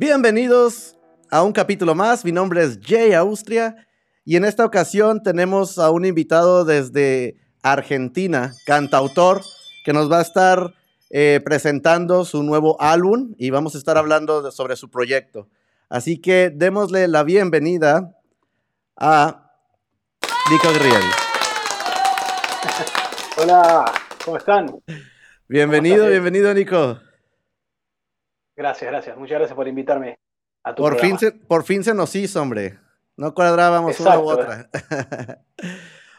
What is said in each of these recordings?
Bienvenidos a un capítulo más. Mi nombre es Jay Austria y en esta ocasión tenemos a un invitado desde Argentina, cantautor, que nos va a estar eh, presentando su nuevo álbum y vamos a estar hablando sobre su proyecto. Así que démosle la bienvenida a Nico Griel. Hola, ¿cómo están? Bienvenido, bienvenido Nico. Gracias, gracias. Muchas gracias por invitarme a tu por programa. fin, se, por fin se nos hizo, hombre. No cuadrábamos una u otra.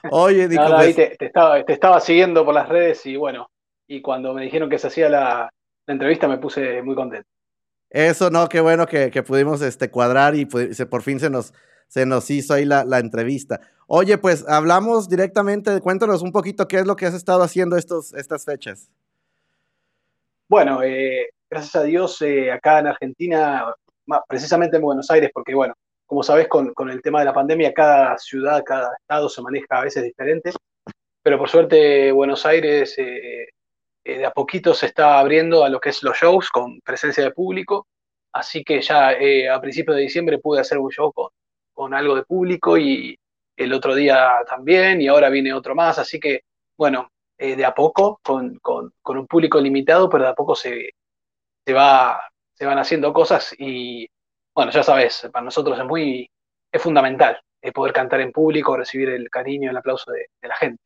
Oye. No, no, ahí te, te, estaba, te, estaba, siguiendo por las redes y bueno, y cuando me dijeron que se hacía la, la entrevista me puse muy contento. Eso, no, qué bueno que, que pudimos este, cuadrar y pues, por fin se nos, se nos hizo ahí la, la, entrevista. Oye, pues hablamos directamente, cuéntanos un poquito qué es lo que has estado haciendo estos, estas fechas. Bueno, eh, gracias a Dios, eh, acá en Argentina, precisamente en Buenos Aires, porque bueno, como sabes, con, con, el tema de la pandemia, cada ciudad, cada estado se maneja a veces diferente, pero por suerte Buenos Aires eh, eh, de a poquito se está abriendo a lo que es los shows con presencia de público, así que ya eh, a principios de diciembre pude hacer un show con, con algo de público y el otro día también, y ahora viene otro más, así que bueno, eh, de a poco, con, con, con, un público limitado, pero de a poco se, se, va, se van haciendo cosas y bueno, ya sabes, para nosotros es muy, es fundamental eh, poder cantar en público, recibir el cariño, el aplauso de, de la gente.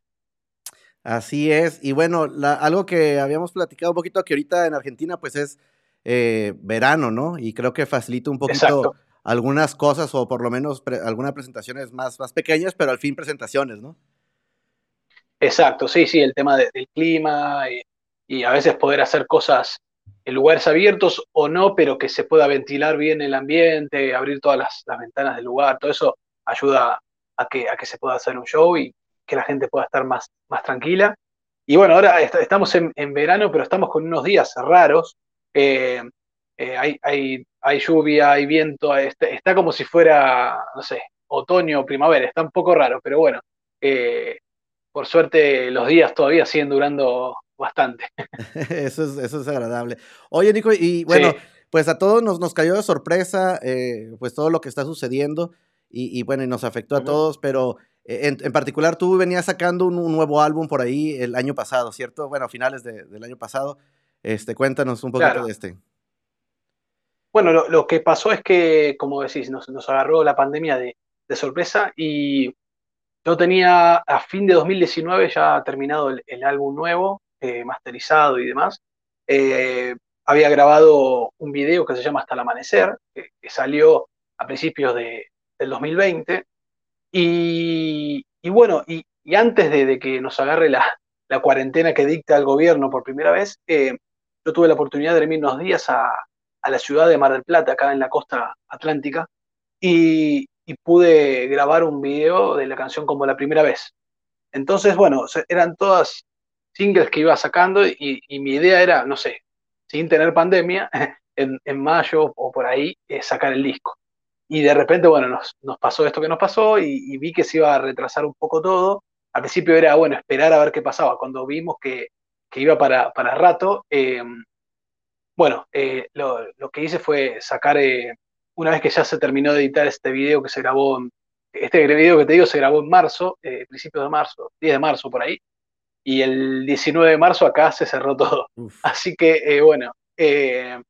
Así es, y bueno, la, algo que habíamos platicado un poquito que ahorita en Argentina pues es eh, verano, ¿no? Y creo que facilita un poquito Exacto. algunas cosas o por lo menos pre, algunas presentaciones más, más pequeñas, pero al fin presentaciones, ¿no? Exacto, sí, sí, el tema de, del clima y, y, a veces poder hacer cosas en lugares abiertos o no, pero que se pueda ventilar bien el ambiente, abrir todas las, ventanas del lugar, todo eso ayuda a que, a que se pueda hacer un show y que la gente pueda estar más, más tranquila. Y bueno, ahora est estamos en, en, verano, pero estamos con unos días raros. Eh, eh, hay, hay, hay, lluvia, hay viento, está, está, como si fuera, no sé, otoño o primavera, está un poco raro, pero bueno, eh, por suerte los días todavía siguen durando bastante. eso, es, eso es agradable. Oye, Nico, y bueno, sí. pues a todos nos, nos cayó de sorpresa, eh, pues todo lo que está sucediendo, y, y bueno, y nos afectó a todos, pero en, en, particular tú venías sacando un, un, nuevo álbum por ahí el año pasado, ¿cierto? Bueno, a finales de, del año pasado. Este, cuéntanos un poquito claro. de este. Bueno, lo, lo, que pasó es que, como decís, nos, nos agarró la pandemia de, de, sorpresa y yo tenía a fin de 2019 ya terminado el, el álbum nuevo, eh, masterizado y demás. Eh, había grabado un video que se llama Hasta el Amanecer, que, salió a principios de, del 2020. Y, bueno, y, antes de, que nos agarre la, la, cuarentena que dicta el gobierno por primera vez, eh, yo tuve la oportunidad de irme unos días a, a, la ciudad de Mar del Plata, acá en la costa atlántica, y, pude grabar un video de la canción como la primera vez. Entonces, bueno, eran todas singles que iba sacando y, mi idea era, no sé, sin tener pandemia, en, mayo o por ahí, eh, sacar el disco. Y de repente, bueno, nos, pasó esto que nos pasó y, vi que se iba a retrasar un poco todo. Al principio era, bueno, esperar a ver qué pasaba. Cuando vimos que, que iba para, para rato, eh, bueno, eh, lo, lo, que hice fue sacar, eh, una vez que ya se terminó de editar este video que se grabó, este video que te digo se grabó en marzo, principios de marzo, 10 de marzo por ahí, y el 19 de marzo acá se cerró todo. Uf. Así que, eh, bueno, eh,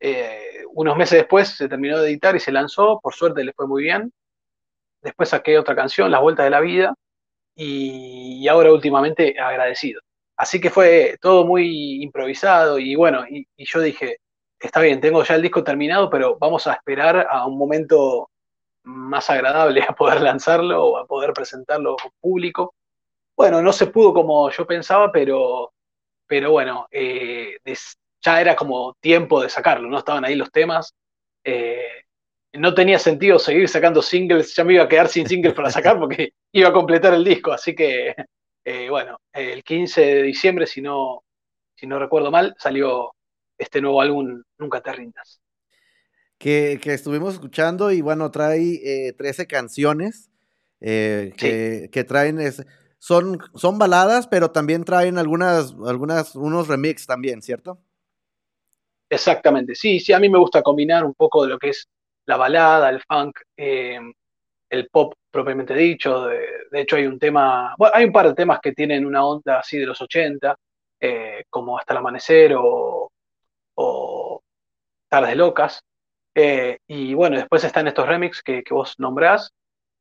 eh, unos meses después se terminó de editar y se lanzó, por suerte le fue muy bien. Después saqué otra canción, Las Vueltas de la Vida, y, y ahora últimamente agradecido. Así que fue todo muy improvisado y bueno, y, y, yo dije, está bien, tengo ya el disco terminado, pero vamos a esperar a un momento más agradable a poder lanzarlo o a poder presentarlo público. Bueno, no se pudo como yo pensaba, pero, pero bueno, eh, ya era como tiempo de sacarlo, ¿no? Estaban ahí los temas. Eh, no tenía sentido seguir sacando singles, ya me iba a quedar sin singles para sacar porque iba a completar el disco, así que eh, bueno, el 15 de diciembre, si no, si no recuerdo mal, salió este nuevo álbum, Nunca te rindas. Que, que estuvimos escuchando y bueno, trae eh, 13 canciones eh, que, sí. que, traen, es, son, son baladas, pero también traen algunas, algunas, unos remix también, ¿cierto? Exactamente, sí, sí, a mí me gusta combinar un poco de lo que es la balada, el funk, eh, el pop propiamente dicho. De, hecho, hay un tema, bueno, hay un par de temas que tienen una onda así de los 80, eh, como Hasta el Amanecer o, o Tardes Locas. Eh, y bueno, después están estos remix que, vos nombrás,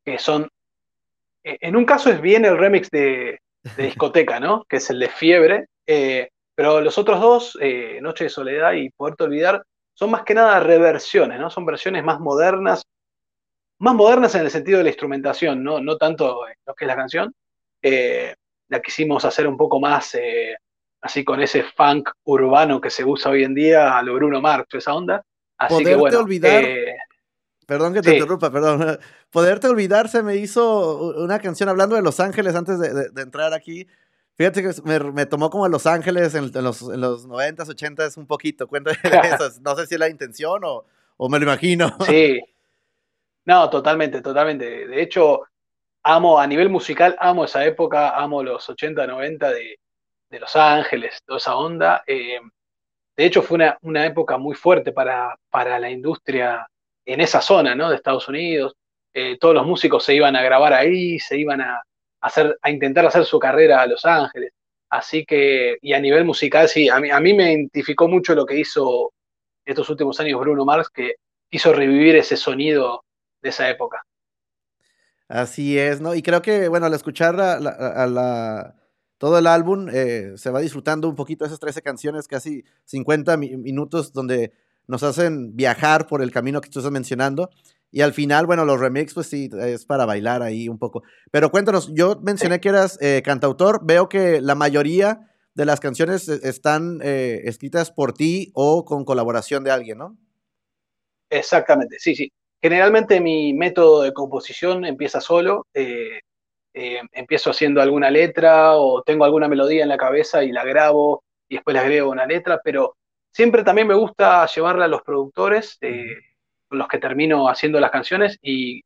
que son, en un caso es bien el remix de, discoteca, ¿no? Que es el de Fiebre. pero los otros dos, Noche de Soledad y Poderte Olvidar, son más que nada reversiones, ¿no? Son versiones más modernas, más modernas en el sentido de la instrumentación, no, no tanto lo que es la canción. Eh, la quisimos hacer un poco más eh, así con ese funk urbano que se usa hoy en día, a lo Bruno Mars, esa onda. Así Poderte que bueno, olvidar. Perdón que te interrumpa, perdón. Poderte olvidar se me hizo una canción hablando de Los Ángeles antes de entrar aquí. Fíjate que me, tomó como a Los Ángeles en, los, en los 90s, 80s un poquito. Cuéntame de eso. No sé si es la intención o, o me lo imagino. Sí. No, totalmente, totalmente. De hecho, amo, a nivel musical, amo esa época, amo los 80, 90 de, de Los Ángeles, toda esa onda. Eh, de hecho, fue una, una, época muy fuerte para, para la industria en esa zona, ¿no? De Estados Unidos. Eh, todos los músicos se iban a grabar ahí, se iban a, hacer, a intentar hacer su carrera a Los Ángeles. Así que, y a nivel musical, sí, a mí, a mí me identificó mucho lo que hizo estos últimos años Bruno Mars, que quiso revivir ese sonido de esa época. Así es, ¿no? Y creo que, bueno, al escuchar a la, todo el álbum, eh, se va disfrutando un poquito esas 13 canciones, casi 50 minutos, donde nos hacen viajar por el camino que tú estás mencionando. Y al final, bueno, los remix, pues sí, es para bailar ahí un poco. Pero cuéntanos, yo mencioné que eras eh, cantautor, veo que la mayoría de las canciones eh, están eh, escritas por ti o con colaboración de alguien, ¿no? Exactamente, sí, sí. Generalmente mi método de composición empieza solo, empiezo haciendo alguna letra o tengo alguna melodía en la cabeza y la grabo y después le agrego una letra, pero siempre también me gusta llevarla a los productores los que termino haciendo las canciones y,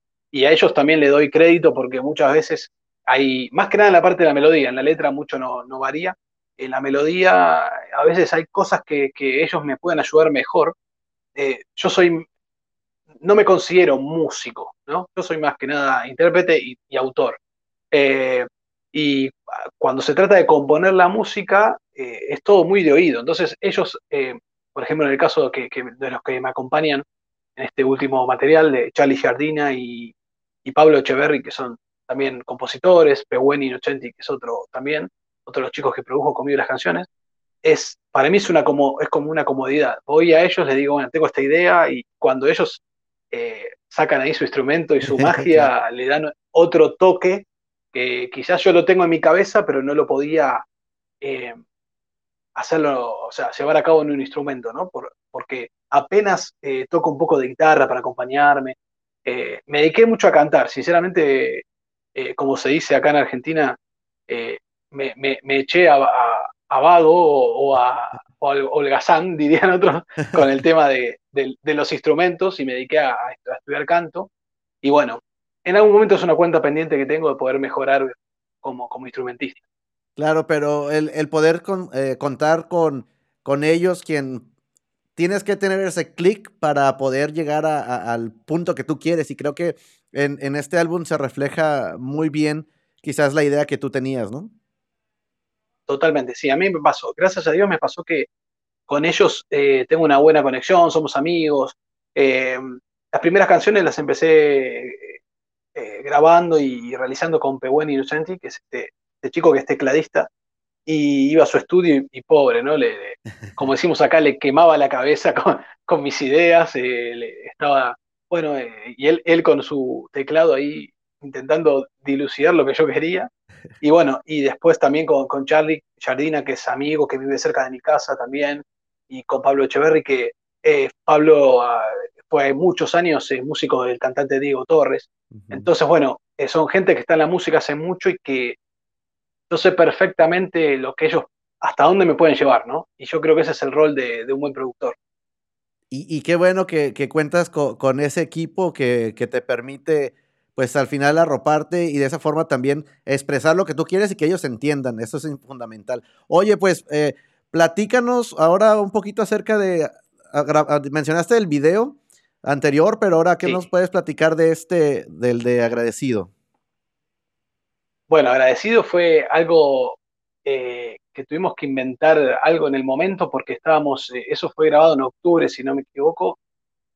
a ellos también le doy crédito porque muchas veces hay, más que nada en la parte de la melodía, en la letra mucho no, varía, en la melodía a veces hay cosas que, ellos me pueden ayudar mejor. Eh, yo soy, no me considero músico, ¿no? Yo soy más que nada intérprete y, autor. Eh, y cuando se trata de componer la música, eh, es todo muy de oído. Entonces ellos, por ejemplo, en el caso que, de los que me acompañan, en este último material de Charlie Jardina y, Pablo Echeverry, que son también compositores, Peweni Inocenti, que es otro también, otro de los chicos que produjo conmigo las canciones, es, para mí es, una como, es como una comodidad. Voy a ellos, les digo, bueno, tengo esta idea y cuando ellos eh, sacan ahí su instrumento y su magia, le dan otro toque que quizás yo lo tengo en mi cabeza, pero no lo podía eh, hacerlo, o sea, llevar a cabo en un instrumento, ¿no? Por, porque apenas eh, toco un poco de guitarra para acompañarme. Eh, me dediqué mucho a cantar, sinceramente, eh, como se dice acá en Argentina, me, eché a, Vago o, a, Holgazán, dirían otros, con el tema de, los instrumentos y me dediqué a, estudiar canto. Y bueno, en algún momento es una cuenta pendiente que tengo de poder mejorar como, como instrumentista. Claro, pero el, poder contar con, con ellos, quien tienes que tener ese clic para poder llegar al punto que tú quieres. Y creo que en, este álbum se refleja muy bien quizás la idea que tú tenías, ¿no? Totalmente, sí, a mí me pasó. Gracias a Dios me pasó que con ellos eh, tengo una buena conexión, somos amigos. Eh, las primeras canciones las empecé eh, grabando y realizando con Pehuen Innocenti, que es este, este, chico que es tecladista y iba a su estudio y, pobre, ¿no? Le, como decimos acá, le quemaba la cabeza con, mis ideas, eh, estaba, bueno, eh, y él, él con su teclado ahí intentando dilucidar lo que yo quería. Y bueno, y después también con, con Charlie Jardina, que es amigo, que vive cerca de mi casa también, y con Pablo Echeverry, que eh, Pablo ah, fue muchos años músico del cantante Diego Torres. Entonces, bueno, son gente que está en la música hace mucho y que yo sé perfectamente lo que ellos, hasta dónde me pueden llevar, ¿no? Y yo creo que ese es el rol de, un buen productor. Y, qué bueno que, cuentas con, ese equipo que, te permite, pues al final arroparte y de esa forma también expresar lo que tú quieres y que ellos entiendan. Eso es fundamental. Oye, pues eh, platícanos ahora un poquito acerca de mencionaste el video anterior, pero ahora, ¿qué nos puedes platicar de este, del de agradecido? Bueno, agradecido fue algo eh, que tuvimos que inventar algo en el momento porque estábamos, eh, eso fue grabado en octubre, si no me equivoco,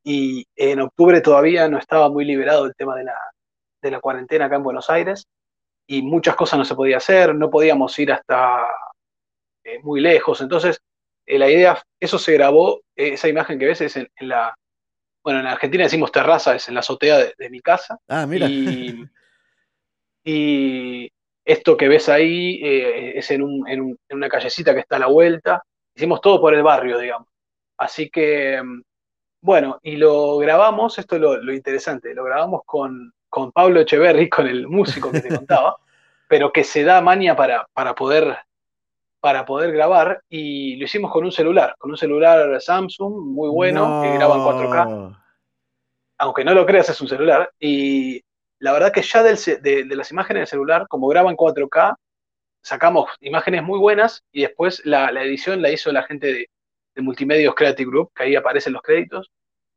y en octubre todavía no estaba muy liberado el tema de la, de la cuarentena acá en Buenos Aires y muchas cosas no se podía hacer, no podíamos ir hasta eh, muy lejos, entonces la idea, eso se grabó, esa imagen que ves es en, la, bueno, en Argentina decimos terraza, es en la azotea de, mi casa. Ah, mira. Y, esto que ves ahí eh, es en, una callecita que está a la vuelta. Hicimos todo por el barrio, digamos. Así que, mm, bueno, y lo grabamos, esto es lo, interesante, lo grabamos con, con Pablo Echeverry, con el músico que te contaba, pero que se da maña para, para poder para poder grabar y lo hicimos con un celular, con un celular Samsung muy bueno que graba en 4K. Aunque no lo creas, es un celular. Y la verdad que ya de, las imágenes del celular, como graba en 4K, sacamos imágenes muy buenas y después la, edición la hizo la gente de, Multimedios Creative Group, que ahí aparecen los créditos,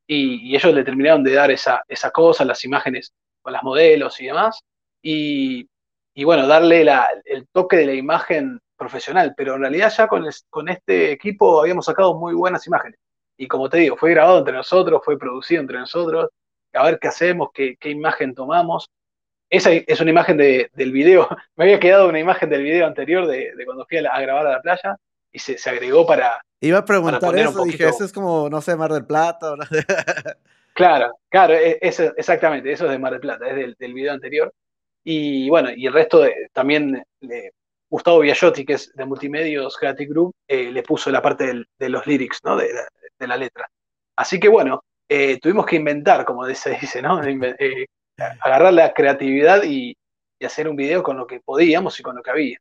y, ellos le terminaron de dar esa, esa cosa, las imágenes con las modelos y demás, y, bueno, darle el toque de la imagen profesional, pero en realidad ya con, con este equipo habíamos sacado muy buenas imágenes. Y como te digo, fue grabado entre nosotros, fue producido entre nosotros, a ver qué hacemos, qué, imagen tomamos. Esa es una imagen del video, me había quedado una imagen del video anterior de, cuando fui a, grabar a la playa y se, agregó para... Iba a preguntar eso, dije, eso es como, no sé, Mar del Plata. claro, claro, e, exactamente, eso es de Mar del Plata, es del, del video anterior. Y bueno, y el resto de, también Gustavo Biagiotti, que es de Multimedios Creative Group, eh, le puso la parte de los lyrics, ¿no? De, la letra. Así que bueno, eh, tuvimos que inventar, como se dice, ¿no? Eh, agarrar la creatividad y, hacer un video con lo que podíamos y con lo que había.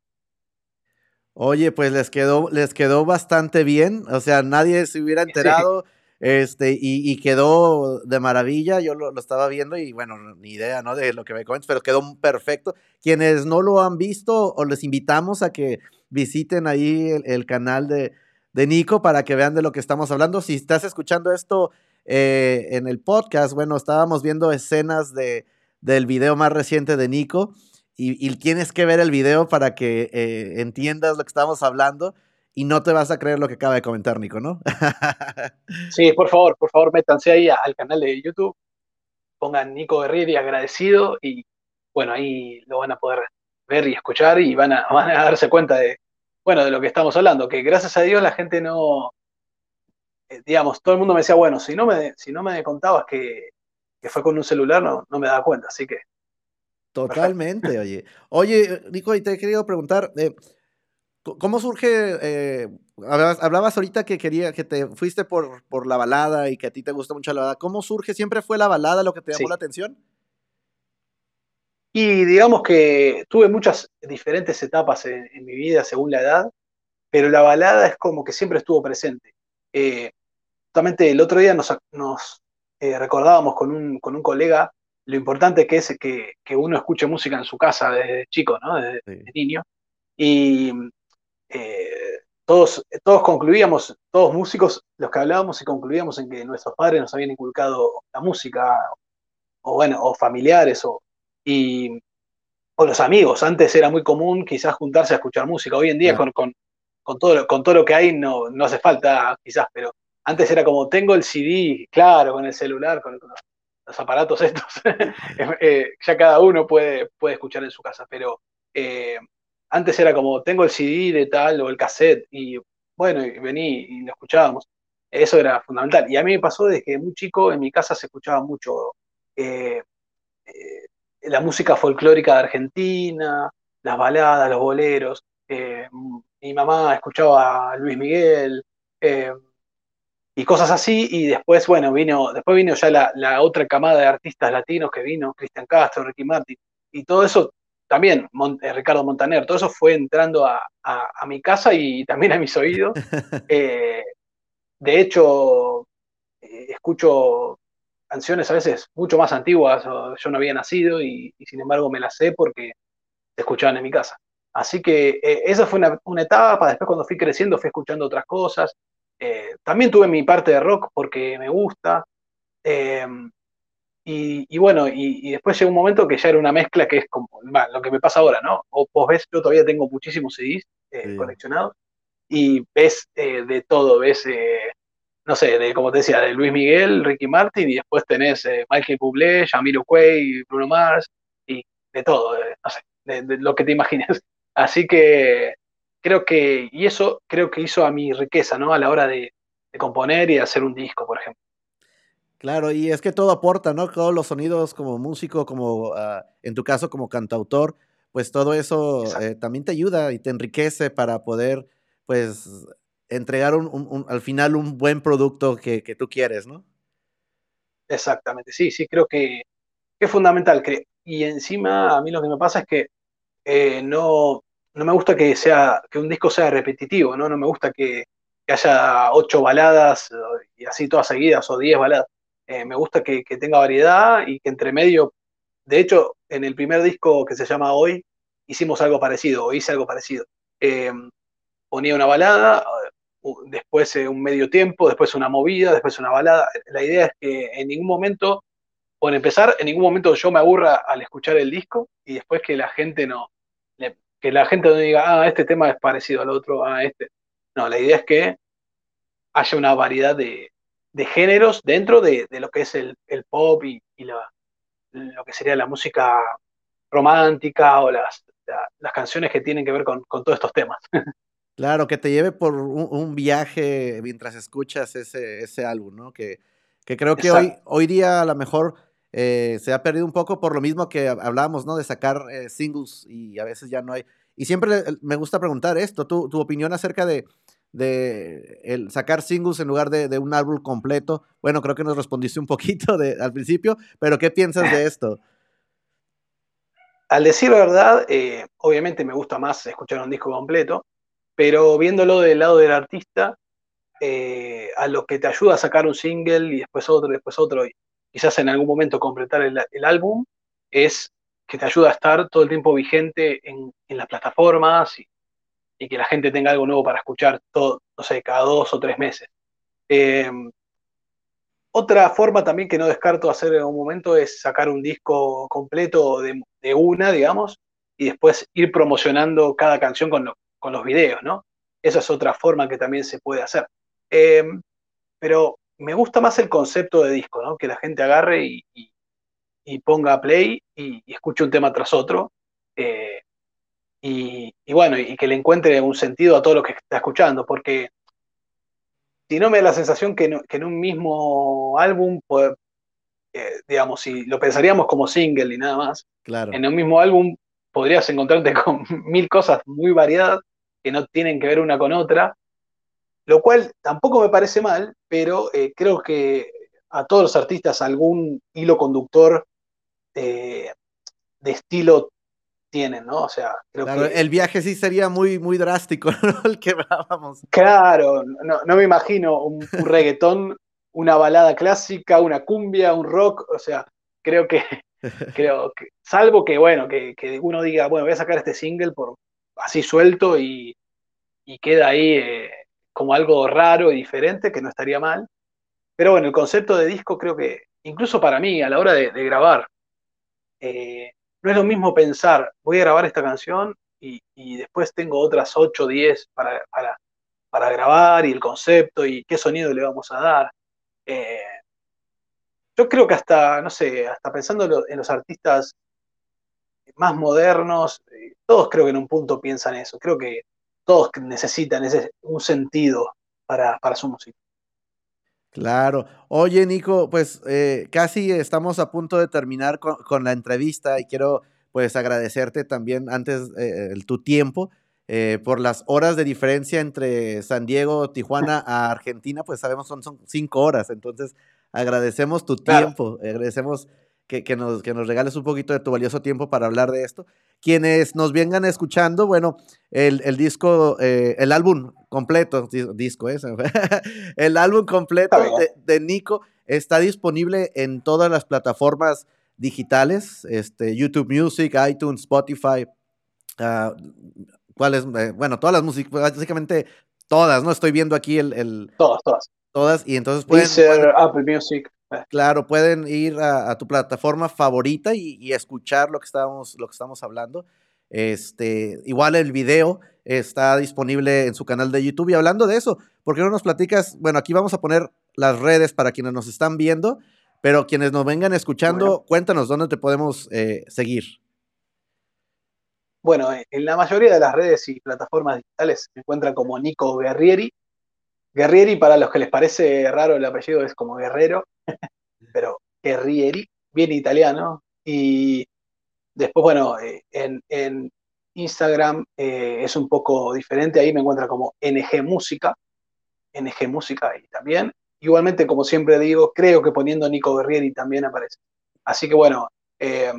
Oye, pues les quedó, les quedó bastante bien. O sea, nadie se hubiera enterado. Este, y, quedó de maravilla, yo lo, estaba viendo y bueno, ni idea, ¿no? De lo que me comentas, pero quedó perfecto. Quienes no lo han visto, os les invitamos a que visiten ahí el, canal de, de, Nico para que vean de lo que estamos hablando. Si estás escuchando esto eh, en el podcast, bueno, estábamos viendo escenas de, del video más reciente de Nico y, tienes que ver el video para que eh, entiendas lo que estamos hablando y no te vas a creer lo que acaba de comentar Nico, ¿no? sí, por favor, por favor, métanse ahí al canal de YouTube, pongan Nico Guerrieri agradecido y bueno, ahí lo van a poder ver y escuchar y van a, van a darse cuenta de, bueno, de lo que estamos hablando, que gracias a Dios la gente no, digamos, todo el mundo me decía, bueno, si no me, si no me contabas que, fue con un celular, no, no me daba cuenta, así que... Totalmente, oye. Oye, Nico, y te he querido preguntar, eh, ¿Cómo surge? Eh, hablabas, ahorita que quería que te fuiste por, por la balada y que a ti te gusta mucho la balada. ¿Cómo surge? ¿Siempre fue la balada lo que te llamó la atención? Y digamos que tuve muchas diferentes etapas en, mi vida según la edad, pero la balada es como que siempre estuvo presente. Eh, justamente el otro día nos, eh, recordábamos con un, con un colega lo importante que es que, que, uno escuche música en su casa desde chico, ¿no? desde niño. Y eh, todos, todos concluíamos, todos músicos, los que hablábamos y concluíamos en que nuestros padres nos habían inculcado la música, o bueno, o familiares, o, y, o los amigos. Antes era muy común quizás juntarse a escuchar música. Hoy en día con, con, con, todo, lo, con todo lo que hay no, no hace falta quizás, pero antes era como tengo el CD, claro, con el celular, con, los aparatos estos. Eh, ya cada uno puede, puede escuchar en su casa, pero eh, antes era como, tengo el CD de tal o el cassette y bueno, vení y lo escuchábamos. Eso era fundamental. Y a mí me pasó desde que muy chico en mi casa se escuchaba mucho eh, eh, la música folclórica de Argentina, las baladas, los boleros. Eh, mi mamá escuchaba a Luis Miguel y cosas así. Y después, bueno, vino, después vino ya la, la otra camada de artistas latinos que vino, Cristian Castro, Ricky Martin. Y todo eso también eh, Ricardo Montaner, todo eso fue entrando a, mi casa y también a mis oídos. Eh, de hecho, eh, escucho canciones a veces mucho más antiguas, yo no había nacido y, sin embargo me las sé porque se escuchaban en mi casa. Así que esa fue una, etapa, después cuando fui creciendo fui escuchando otras cosas, Eh, también tuve mi parte de rock porque me gusta. Eh, y, bueno, y, después llega un momento que ya era una mezcla que es como lo que me pasa ahora, ¿no? O vos ves, yo todavía tengo muchísimos CDs coleccionados y ves de todo, ves no sé, de, como te decía, de Luis Miguel, Ricky Martin, y después tenés eh, Michael Bublé, Quay, Bruno Mars, y de todo, no sé, de, lo que te imagines. Así que creo que, y eso creo que hizo a mi riqueza, ¿no? A la hora de, componer y de hacer un disco, por ejemplo. Claro, y es que todo aporta, ¿no? Todos los sonidos como músico, como ah, en tu caso como cantautor, pues todo eso eh, también te ayuda y te enriquece para poder, pues, entregar un, al final un buen producto que, tú quieres, ¿no? Exactamente, sí, sí, creo que, es fundamental. Que, y encima a mí lo que me pasa es que eh, no, no me gusta que, sea, que un disco sea repetitivo, ¿no? No me gusta que, haya ocho baladas y así todas seguidas o diez baladas. Eh, me gusta que, tenga variedad y que entre medio, de hecho, en el primer disco que se llama Hoy, hicimos algo parecido, o hice algo parecido. Eh, ponía una balada, después un medio tiempo, después una movida, después una balada. La idea es que en ningún momento, en empezar, en ningún momento yo me aburra al escuchar el disco y después que la gente no, que la gente no diga, ah, este tema es parecido al otro, ah, este. No, la idea es que haya una variedad de, géneros dentro de, lo que es el, pop y, lo que sería la música romántica o las, las canciones que tienen que ver con todos estos temas. Claro, que te lleve por un, viaje mientras escuchas ese, ese álbum, ¿no? Que, que creo que hoy, hoy día a lo mejor eh, se ha perdido un poco por lo mismo que hablábamos, ¿no? De sacar eh, singles y a veces ya no hay. Y siempre me gusta preguntar esto, tu, tu opinión acerca de, de el sacar singles en lugar de, de, un álbum completo. Bueno, creo que nos respondiste un poquito de, al principio, pero ¿qué piensas de esto? Al decir la verdad, eh, obviamente me gusta más escuchar un disco completo, pero viéndolo del lado del artista, a lo que te ayuda a sacar un single y después otro, y después otro, quizás en algún momento completar el, álbum, es que te ayuda a estar todo el tiempo vigente en, las plataformas y, que la gente tenga algo nuevo para escuchar no sé, cada dos o tres meses. Em, otra forma también que no descarto hacer en un momento es sacar un disco completo de, una, digamos, y después ir promocionando cada canción con los videos, ¿no? Esa es otra forma que también se puede hacer. Em, pero me gusta más el concepto de disco, ¿no? Que la gente agarre y, ponga play y, escuche un tema tras otro. Eh, y, bueno, y que le encuentre un sentido a todo lo que está escuchando, porque si no me da la sensación que, en un mismo álbum, eh, digamos, si lo pensaríamos como single y nada más, claro. en un mismo álbum podrías encontrarte con mil cosas muy variadas que no tienen que ver una con otra, lo cual tampoco me parece mal, pero eh, creo que a todos los artistas algún hilo conductor eh, de estilo tienen, ¿no? O sea, creo que... El viaje sí sería muy, muy drástico, ¿no? El que vamos. Claro, no, me imagino un, reggaetón, una balada clásica, una cumbia, un rock, o sea, creo que, creo que, salvo que, bueno, que, que uno diga, bueno, voy a sacar este single por, así suelto y, queda ahí eh, como algo raro y diferente, que no estaría mal. Pero bueno, el concepto de disco creo que, incluso para mí, a la hora de, grabar, eh, no es lo mismo pensar, voy a grabar esta canción y, después tengo otras 8 o 10 para, para, grabar y el concepto y qué sonido le vamos a dar. Eh, yo creo que hasta, no sé, hasta pensando en los artistas más modernos, eh, todos creo que en un punto piensan eso. Creo que todos necesitan ese, un sentido para, su música. Claro. Oye, Nico, pues eh, casi estamos a punto de terminar con, la entrevista y quiero pues agradecerte también antes eh, tu tiempo por las horas de diferencia entre San Diego, Tijuana a Argentina, pues sabemos son, son cinco horas, entonces agradecemos tu tiempo, agradecemos que, nos, que nos regales un poquito de tu valioso tiempo para hablar de esto. Quienes nos vengan escuchando, bueno, el, disco, eh, el álbum completo, disco ese, el álbum completo de, Nico está disponible en todas las plataformas digitales, este, YouTube Music, iTunes, Spotify, uh, ¿cuáles? Eh, bueno, todas las músicas, básicamente todas, ¿no? Estoy viendo aquí el... todas, todas. Todas, y entonces pueden... Deezer, Apple Music. Eh. Claro, pueden ir a, tu plataforma favorita y, escuchar lo que estamos, lo que estamos hablando. Este, igual el video está disponible en su canal de YouTube. Y hablando de eso, ¿por qué no nos platicas? Bueno, aquí vamos a poner las redes para quienes nos están viendo, pero quienes nos vengan escuchando, cuéntanos dónde te podemos eh, seguir. Bueno, en la mayoría de las redes y plataformas digitales se encuentra como Nico Guerrieri. Guerrieri, para los que les parece raro el apellido, es como Guerrero, pero Guerrieri, bien italiano. Y después, bueno, eh, en, Instagram eh, es un poco diferente, ahí me encuentra como NG Música, NG Música ahí también. Igualmente, como siempre digo, creo que poniendo Nico Guerrieri también aparece. Así que bueno, eh,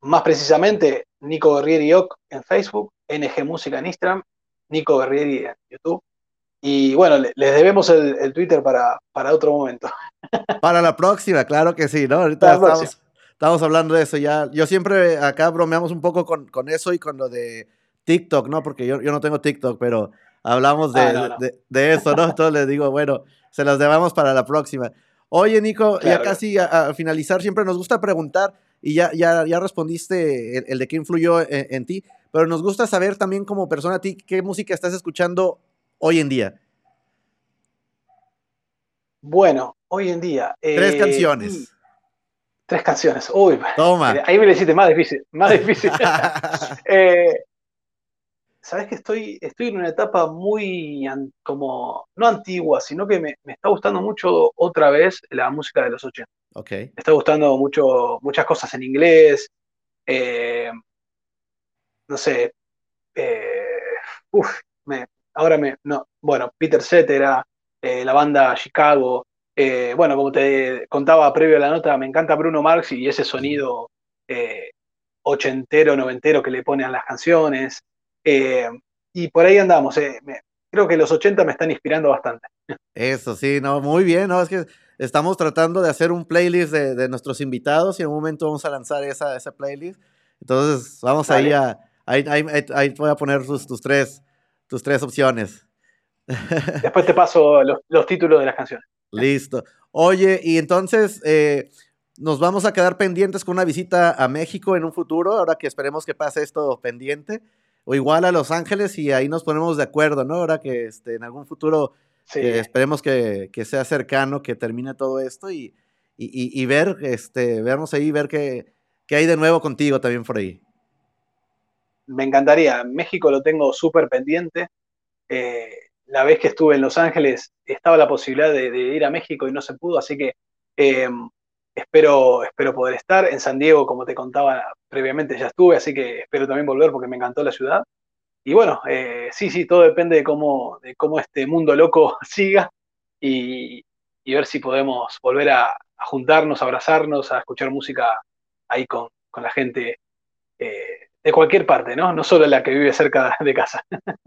más precisamente, Nico Guerrieri Oc en Facebook, NG Música en Instagram, Nico Guerrieri en YouTube. Y bueno, les debemos el, Twitter para, para, otro momento. Para la próxima, claro que sí, ¿no? Ahorita estamos, hablando de eso ya. Yo siempre acá bromeamos un poco con, con eso y con lo de TikTok, ¿no? Porque yo, yo no tengo TikTok, pero hablamos de, ah, de, eso, ¿no? Entonces les digo, bueno, se las debamos para la próxima. Oye, Nico, ya casi a, finalizar, siempre nos gusta preguntar, y ya, ya, ya respondiste el, de qué influyó en, ti, pero nos gusta saber también como persona a ti qué música estás escuchando hoy en día. Bueno, hoy en día. tres eh, canciones. Tres canciones. Uy, Toma. ahí me lo hiciste más difícil. Más difícil. eh, Sabes que estoy, estoy en una etapa muy como, no antigua, sino que me, está gustando mucho otra vez la música de los 80. Okay. Me está gustando mucho, muchas cosas en inglés. Eh, no sé. Uf, me, ahora me. No, bueno, Peter Cetera, eh, la banda Chicago. bueno, como te contaba previo a la nota, me encanta Bruno Marx y ese sonido ochentero, noventero que le ponen a las canciones. y por ahí andamos. creo que los 80 me están inspirando bastante. Eso sí, no, muy bien, ¿no? Es que estamos tratando de hacer un playlist de, nuestros invitados y en un momento vamos a lanzar esa, esa playlist. Entonces, vamos ahí a. Ahí, ahí, voy a poner tus, tus, tres, tus tres opciones. Después te paso los, títulos de las canciones. Listo. Oye, y entonces eh, nos vamos a quedar pendientes con una visita a México en un futuro, ahora que esperemos que pase esto pendiente, o igual a Los Ángeles y ahí nos ponemos de acuerdo, ¿no? Ahora que este, en algún futuro esperemos que, sea cercano, que termine todo esto y, y, ver, este, vernos ahí, ver qué, hay de nuevo contigo también por ahí. Me encantaría. México lo tengo súper pendiente. Eh, la vez que estuve en Los Ángeles estaba la posibilidad de, ir a México y no se pudo, así que eh, espero, espero poder estar. En San Diego, como te contaba previamente, ya estuve, así que espero también volver porque me encantó la ciudad y bueno, eh, sí, sí, todo depende de cómo, de cómo este mundo loco siga y, ver si podemos volver a, juntarnos, a abrazarnos, a escuchar música ahí con, la gente de cualquier parte, ¿no? No solo la que vive cerca de casa.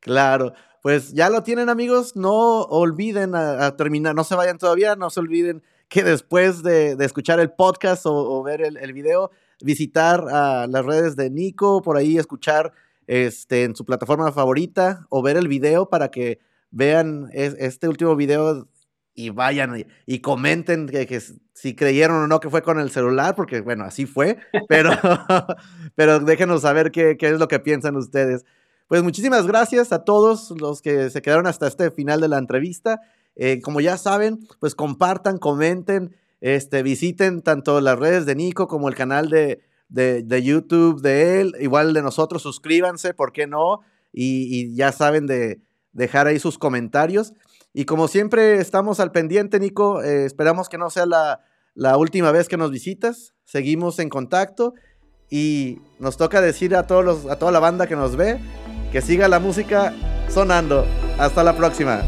Claro, pues ya lo tienen amigos, no olviden a, terminar, no se vayan todavía, no se olviden que después de, escuchar el podcast o, ver el, video, visitar a las redes de Nico, por ahí escuchar este, en su plataforma favorita o ver el video para que vean este último video y vayan y, comenten que, si creyeron o no que fue con el celular, porque bueno, así fue, pero, pero déjenos saber qué, es lo que piensan ustedes. Pues muchísimas gracias a todos los que se quedaron hasta este final de la entrevista. Eh, como ya saben, pues compartan, comenten, este, visiten tanto las redes de Nico como el canal de, de, YouTube de él, igual de nosotros, suscríbanse, ¿por qué no? Y, ya saben de dejar ahí sus comentarios. Y como siempre estamos al pendiente, Nico, eh, esperamos que no sea la, la última vez que nos visitas, seguimos en contacto y nos toca decir a, todos los, a toda la banda que nos ve que siga la música sonando. Hasta la próxima.